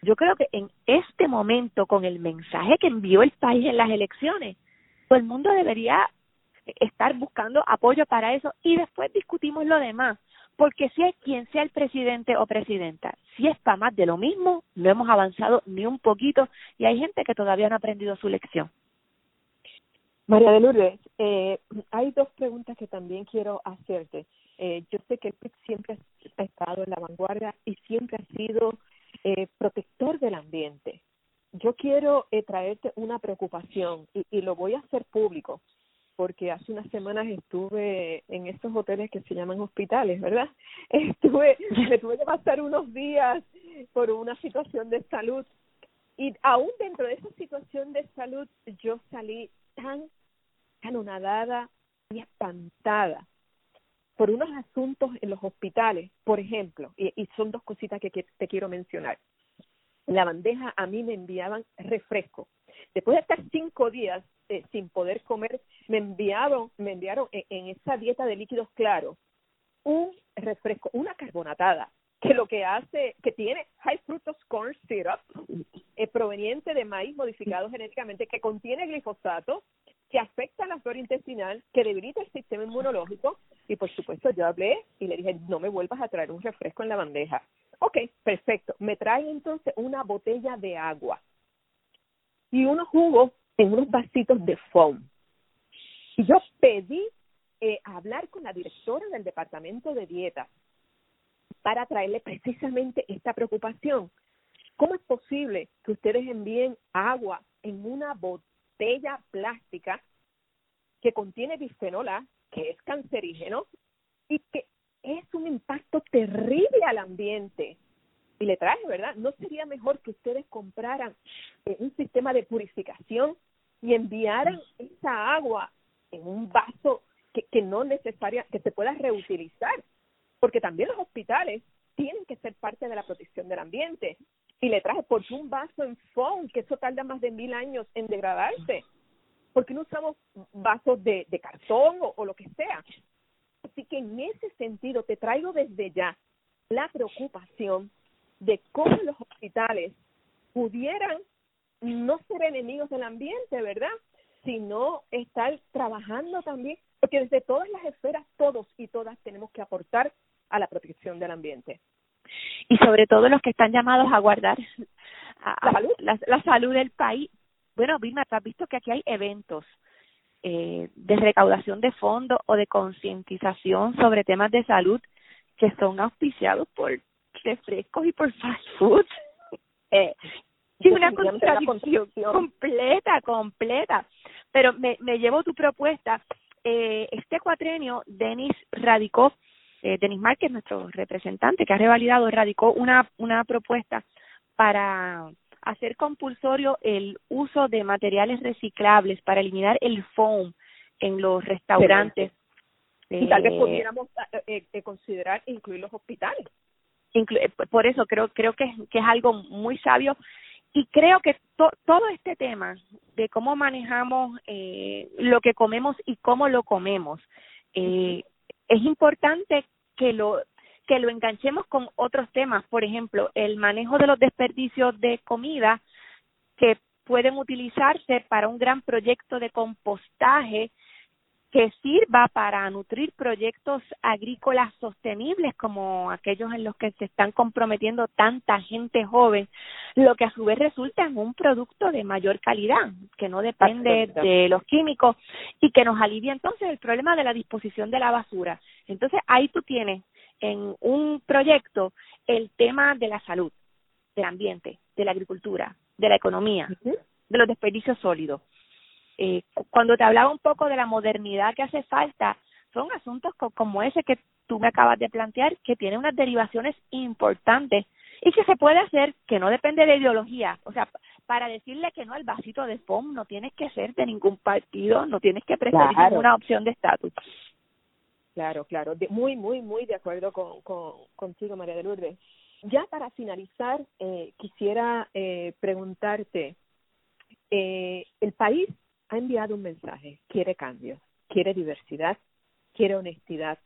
Yo creo que en este momento, con el mensaje que envió el país en las elecciones, todo el mundo debería estar buscando apoyo para eso y después discutimos lo demás porque si es quien sea el presidente o presidenta, si es para más de lo mismo, no hemos avanzado ni un poquito y hay gente que todavía no ha aprendido su lección. María de Lourdes, eh, hay dos preguntas que también quiero hacerte. Eh, yo sé que el PIC siempre ha estado en la vanguardia y siempre ha sido eh, protector del ambiente. Yo quiero eh, traerte una preocupación y lo voy a hacer público porque hace unas semanas estuve en estos hoteles que se llaman hospitales, ¿verdad? [laughs] Estuve, me tuve que pasar unos días por una situación de salud y aún dentro de esa situación de salud yo salí tan anonadada y espantada por unos asuntos en los hospitales, por ejemplo, y, y son dos cositas que, que te quiero mencionar. En la bandeja a mí me enviaban refresco. Después de estar cinco días eh, sin poder comer, me enviaron, me enviaron en, esa dieta de líquidos claros un refresco, una carbonatada, que lo que hace, que tiene high fructose corn syrup, eh, proveniente de maíz modificado genéticamente, que contiene glifosato, que afecta la flora intestinal, que debilita el sistema inmunológico, y por supuesto yo hablé y le dije, no me vuelvas a traer un refresco en la bandeja. Ok, perfecto. Me trae entonces una botella de agua y unos jugos en unos vasitos de foam. Y yo pedí eh, hablar con la directora del departamento de dieta para traerle precisamente esta preocupación. ¿Cómo es posible que ustedes envíen agua en una botella plástica que contiene bisfenol A, que es cancerígeno y que es un impacto terrible al ambiente? Y le traje, ¿verdad? ¿No sería mejor que ustedes compraran eh, un sistema de purificación y enviaran esa agua en un vaso que, que no necesaria, que se pueda reutilizar, porque también los hospitales tienen que ser parte de la protección del ambiente. Y le traje por un vaso en foam, que eso tarda más de mil años en degradarse. porque no usamos vasos de, de cartón o, o lo que sea? Así que en ese sentido te traigo desde ya la preocupación de cómo los hospitales pudieran no ser enemigos del ambiente, ¿verdad? Sino estar trabajando también, porque desde todas las esferas todos y todas tenemos que aportar a la protección del ambiente. Y sobre todo los que están llamados a guardar la, salud. del país. Bueno, Vilma, has visto que aquí hay eventos eh, de recaudación de fondos o de concientización sobre temas de salud que son auspiciados por refrescos y por fast food. [laughs] Eh, es una contradicción completa, completa. Pero me, me llevo tu propuesta. Eh, este cuatrenio, Denis radicó, eh, Denis Márquez, nuestro representante que ha revalidado, radicó una, una propuesta para hacer compulsorio el uso de materiales reciclables para eliminar el foam en los restaurantes. Y tal vez eh, pudiéramos eh, eh, considerar incluir los hospitales. Por eso creo creo que, que es algo muy sabio. Y creo que todo este tema de cómo manejamos eh, lo que comemos y cómo lo comemos eh, es importante que lo que lo enganchemos con otros temas. Por ejemplo el manejo de los desperdicios de comida que pueden utilizarse para un gran proyecto de compostaje que sirva para nutrir proyectos agrícolas sostenibles como aquellos en los que se están comprometiendo tanta gente joven, lo que a su vez resulta en un producto de mayor calidad, que no depende de los químicos y que nos alivia entonces el problema de la disposición de la basura. Entonces ahí tú tienes en un proyecto el tema de la salud, del ambiente, de la agricultura, de la economía, de los desperdicios sólidos eh, cuando te hablaba un poco de la modernidad que hace falta, son asuntos como ese que tú me acabas de plantear, que tiene unas derivaciones importantes y que se puede hacer, que no depende de ideología. O sea, para decirle que no al vasito de FOM no tienes que ser de ningún partido, no tienes que preferir ninguna opción de estatus. Claro, claro. muy, muy, muy de acuerdo con, con, contigo, María de Lourdes. Ya para finalizar, eh, quisiera eh, preguntarte, eh, el país ha enviado un mensaje, quiere cambio, quiere diversidad, quiere honestidad,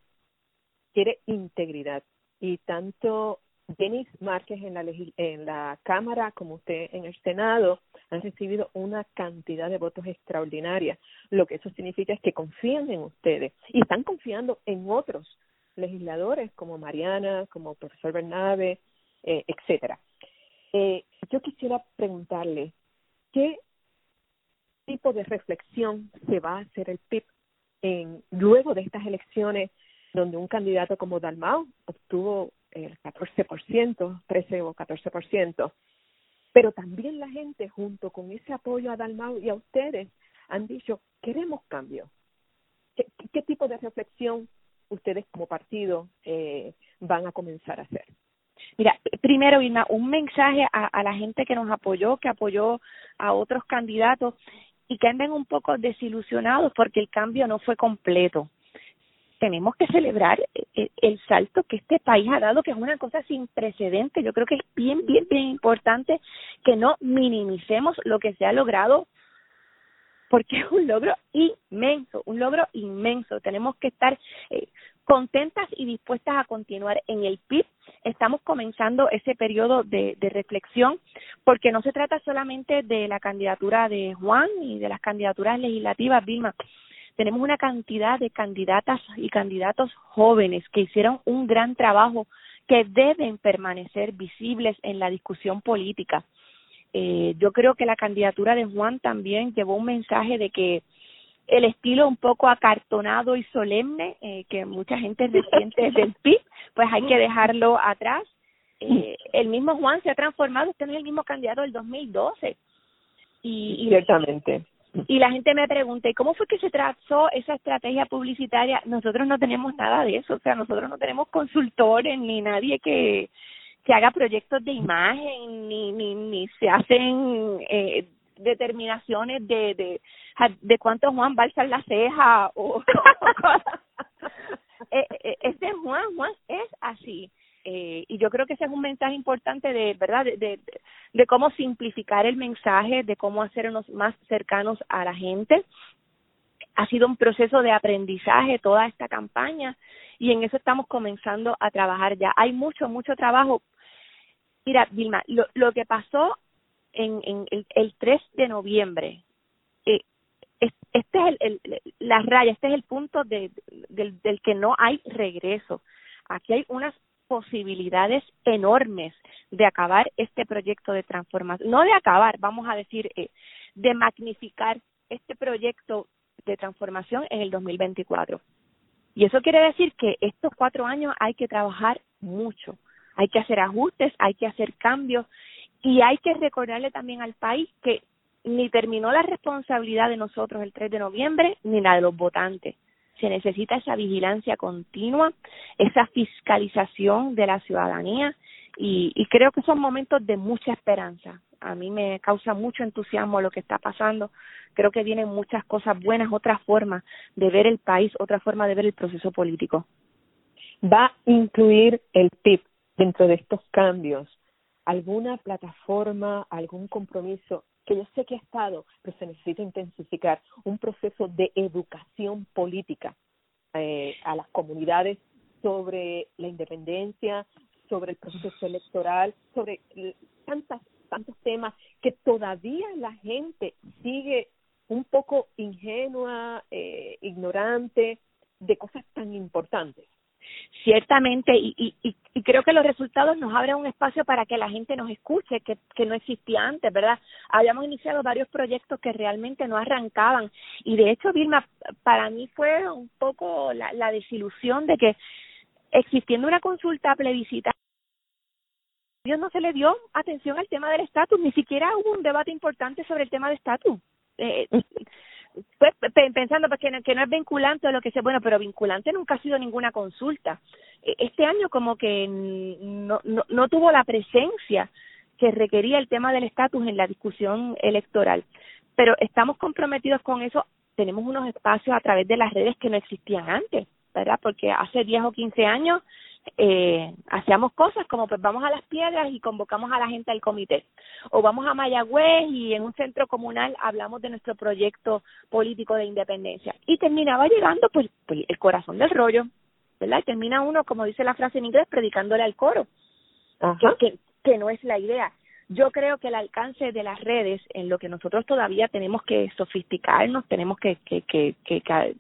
quiere integridad. Y tanto Denis Márquez en la, en la Cámara como usted en el Senado han recibido una cantidad de votos extraordinaria. Lo que eso significa es que confían en ustedes y están confiando en otros legisladores como Mariana, como profesor Bernabe, eh, etcétera. Eh, yo quisiera preguntarle, ¿qué tipo de reflexión se va a hacer el PIB en, luego de estas elecciones donde un candidato como Dalmau obtuvo el 14%, 13 o 14%, pero también la gente junto con ese apoyo a Dalmau y a ustedes han dicho, queremos cambio. ¿Qué, qué tipo de reflexión ustedes como partido eh, van a comenzar a hacer? Mira, primero, Irma, un mensaje a, a, la gente que nos apoyó, que apoyó a otros candidatos y que anden un poco desilusionados porque el cambio no fue completo. Tenemos que celebrar el, salto que este país ha dado, que es una cosa sin precedentes. Yo creo que es bien, bien, bien importante que no minimicemos lo que se ha logrado porque es un logro inmenso, un logro inmenso. Tenemos que estar eh, contentas y dispuestas a continuar en el PIB. Estamos comenzando ese periodo de, de, reflexión porque no se trata solamente de la candidatura de Juan y de las candidaturas legislativas, Vilma. Tenemos una cantidad de candidatas y candidatos jóvenes que hicieron un gran trabajo que deben permanecer visibles en la discusión política. Eh, yo creo que la candidatura de Juan también llevó un mensaje de que el estilo un poco acartonado y solemne eh, que mucha gente resiente del [laughs] PIB, pues hay que dejarlo atrás. Eh, el mismo Juan se ha transformado, usted no es el mismo candidato del 2012. Y, y, Ciertamente. Y la gente me pregunta, ¿y cómo fue que se trazó esa estrategia publicitaria? Nosotros no tenemos nada de eso, o sea, nosotros no tenemos consultores ni nadie que, que haga proyectos de imagen, ni, ni, ni se hacen eh, determinaciones de, de, de cuánto Juan va a alzar la ceja o, [laughs] eh, eh, este Juan, Juan es así. Eh, y yo creo que ese es un mensaje importante de verdad de, de cómo simplificar el mensaje de cómo hacernos más cercanos a la gente. Ha sido un proceso de aprendizaje toda esta campaña y en eso estamos comenzando a trabajar ya. Hay mucho mucho trabajo. Mira, Vilma, lo, lo que pasó en, en el, el 3 de noviembre, eh, este es el, el, la raya, este es el punto de, del, del que no hay regreso. Aquí hay unas posibilidades enormes de acabar este proyecto de transformación, no de acabar, vamos a decir, eh, de magnificar este proyecto de transformación en el 2024. Y eso quiere decir que estos cuatro años hay que trabajar mucho, hay que hacer ajustes, hay que hacer cambios y hay que recordarle también al país que ni terminó la responsabilidad de nosotros el 3 de noviembre ni la de los votantes. Se necesita esa vigilancia continua, esa fiscalización de la ciudadanía y, y creo que son momentos de mucha esperanza. A mí me causa mucho entusiasmo lo que está pasando. Creo que vienen muchas cosas buenas, otra forma de ver el país, otra forma de ver el proceso político. ¿Va a incluir el PIB dentro de estos cambios alguna plataforma, algún compromiso que yo sé que ha estado, pero se necesita intensificar, un proceso de educación política eh, a las comunidades sobre la independencia, sobre el proceso electoral, sobre tantas, tantos temas que todavía la gente sigue un poco ingenua, eh, ignorante de cosas tan importantes ciertamente y, y, y creo que los resultados nos abren un espacio para que la gente nos escuche que, no existía antes, ¿verdad? Habíamos iniciado varios proyectos que realmente no arrancaban y de hecho, Vilma, para mí fue un poco la, la desilusión de que existiendo una consulta plebiscitaria Dios no se le dio atención al tema del estatus, ni siquiera hubo un debate importante sobre el tema del estatus. Eh, pues, pensando pues, que, no, que no es vinculante o lo que sea, bueno, pero vinculante nunca ha sido ninguna consulta. E, este año como que no, no, no tuvo la presencia que requería el tema del estatus en la discusión electoral. Pero estamos comprometidos con eso, tenemos unos espacios a través de las redes que no existían antes, ¿verdad? Porque hace 10 o 15 años eh, hacíamos cosas como pues vamos a las piedras y convocamos a la gente al comité. O vamos a Mayagüez y en un centro comunal hablamos de nuestro proyecto político de independencia. Y terminaba llegando pues, pues el corazón del rollo verdad y termina uno como dice la frase en inglés predicándole al coro. Que, que, que no es la idea. Yo creo que el alcance de las redes en lo que nosotros todavía tenemos que sofisticarnos tenemos que que, que, que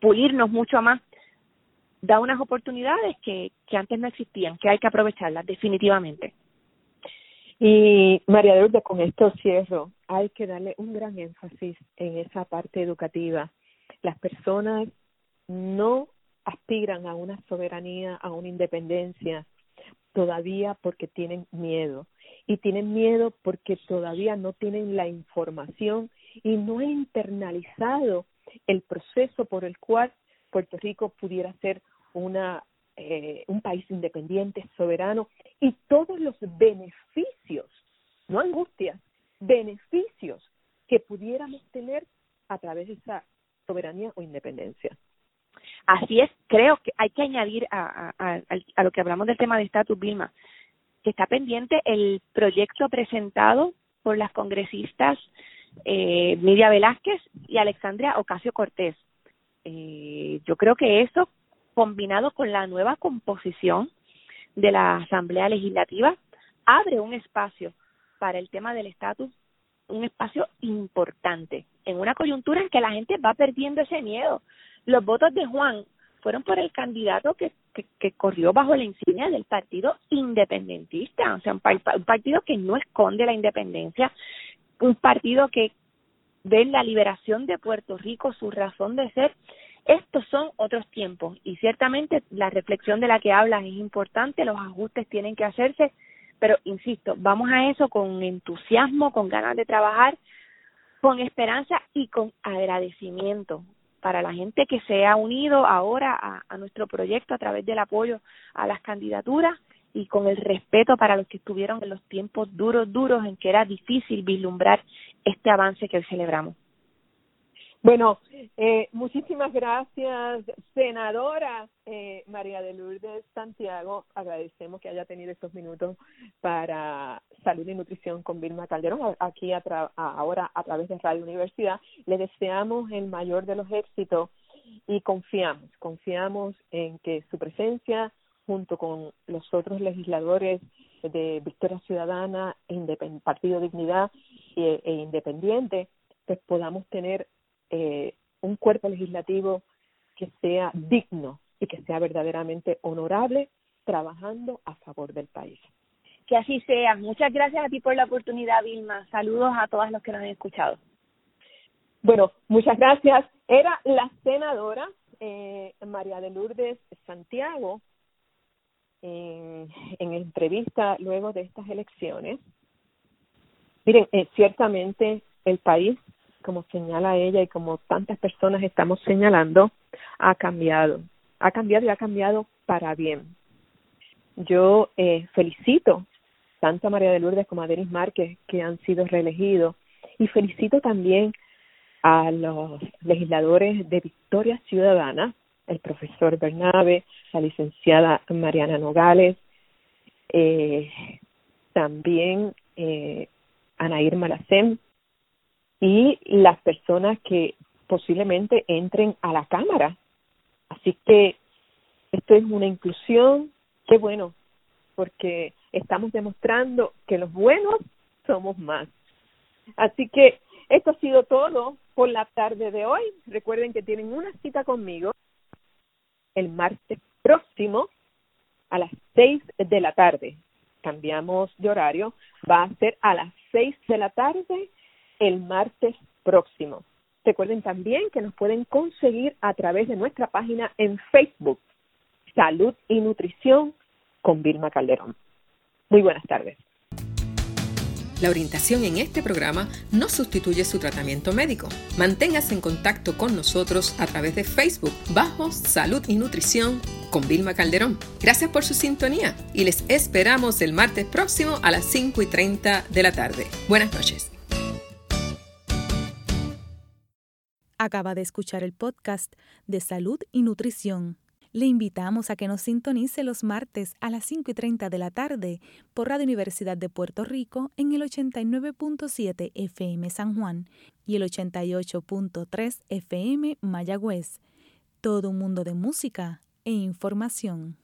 pulirnos mucho más da unas oportunidades que, que antes no existían, que hay que aprovecharlas definitivamente. Y María de con esto cierro, hay que darle un gran énfasis en esa parte educativa. Las personas no aspiran a una soberanía, a una independencia, todavía porque tienen miedo. Y tienen miedo porque todavía no tienen la información y no han internalizado el proceso por el cual Puerto Rico pudiera ser una, eh, un país independiente, soberano y todos los beneficios, no angustias, beneficios que pudiéramos tener a través de esa soberanía o independencia. Así es, creo que hay que añadir a, a, lo que hablamos del tema de estatus, Vilma, que está pendiente el proyecto presentado por las congresistas eh, Miria Velázquez y Alexandria Ocasio Cortés. Eh, yo creo que eso combinado con la nueva composición de la Asamblea Legislativa, abre un espacio para el tema del estatus, un espacio importante, en una coyuntura en que la gente va perdiendo ese miedo. Los votos de Juan fueron por el candidato que, corrió bajo la insignia del partido independentista, o sea, un, un partido que no esconde la independencia, un partido que ve la liberación de Puerto Rico su razón de ser estos son otros tiempos y ciertamente la reflexión de la que hablas es importante, los ajustes tienen que hacerse, pero insisto, vamos a eso con entusiasmo, con ganas de trabajar, con esperanza y con agradecimiento para la gente que se ha unido ahora a, a nuestro proyecto a través del apoyo a las candidaturas y con el respeto para los que estuvieron en los tiempos duros, duros en que era difícil vislumbrar este avance que hoy celebramos. Bueno, eh, muchísimas gracias, senadora eh, María de Lourdes Santiago. Agradecemos que haya tenido estos minutos para Salud y Nutrición con Vilma Calderón, aquí a ahora a través de Radio Universidad. Le deseamos el mayor de los éxitos y confiamos, confiamos en que su presencia junto con los otros legisladores de Victoria Ciudadana, Partido Dignidad e, e, Independiente, pues podamos tener eh, un cuerpo legislativo que sea digno y que sea verdaderamente honorable trabajando a favor del país. Que así sea. Muchas gracias a ti por la oportunidad, Vilma. Saludos a todos los que nos han escuchado. Bueno, muchas gracias. Era la senadora eh, María de Lourdes Santiago en, en entrevista luego de estas elecciones. Miren, eh, ciertamente el país, como señala ella y como tantas personas estamos señalando, ha cambiado. Ha cambiado y ha cambiado para bien. Yo eh, felicito tanto a María de Lourdes como a Denis Márquez que han sido reelegidos y felicito también a los legisladores de Victoria Ciudadana, el profesor Bernabe, la licenciada Mariana Nogales, eh, también eh, Anair Malacem y las personas que posiblemente entren a la Cámara. Así que esto es una inclusión, qué bueno, porque estamos demostrando que los buenos somos más. Así que esto ha sido todo por la tarde de hoy. Recuerden que tienen una cita conmigo el martes próximo a las seis de la tarde. Cambiamos de horario, va a ser a las seis de la tarde el martes próximo. Recuerden también que nos pueden conseguir a través de nuestra página en Facebook, Salud y Nutrición con Vilma Calderón. Muy buenas tardes. La orientación en este programa no sustituye su tratamiento médico. Manténgase en contacto con nosotros a través de Facebook bajo Salud y Nutrición con Vilma Calderón. Gracias por su sintonía y les esperamos el martes próximo a las 5 y 30 de la tarde. Buenas noches. Acaba de escuchar el podcast de Salud y Nutrición le invitamos a que nos sintonice los martes a las 5 y 30 de la tarde por Radio Universidad de Puerto Rico en el 89.7 FM San Juan y el 88.3 FM Mayagüez. Todo un mundo de música e información.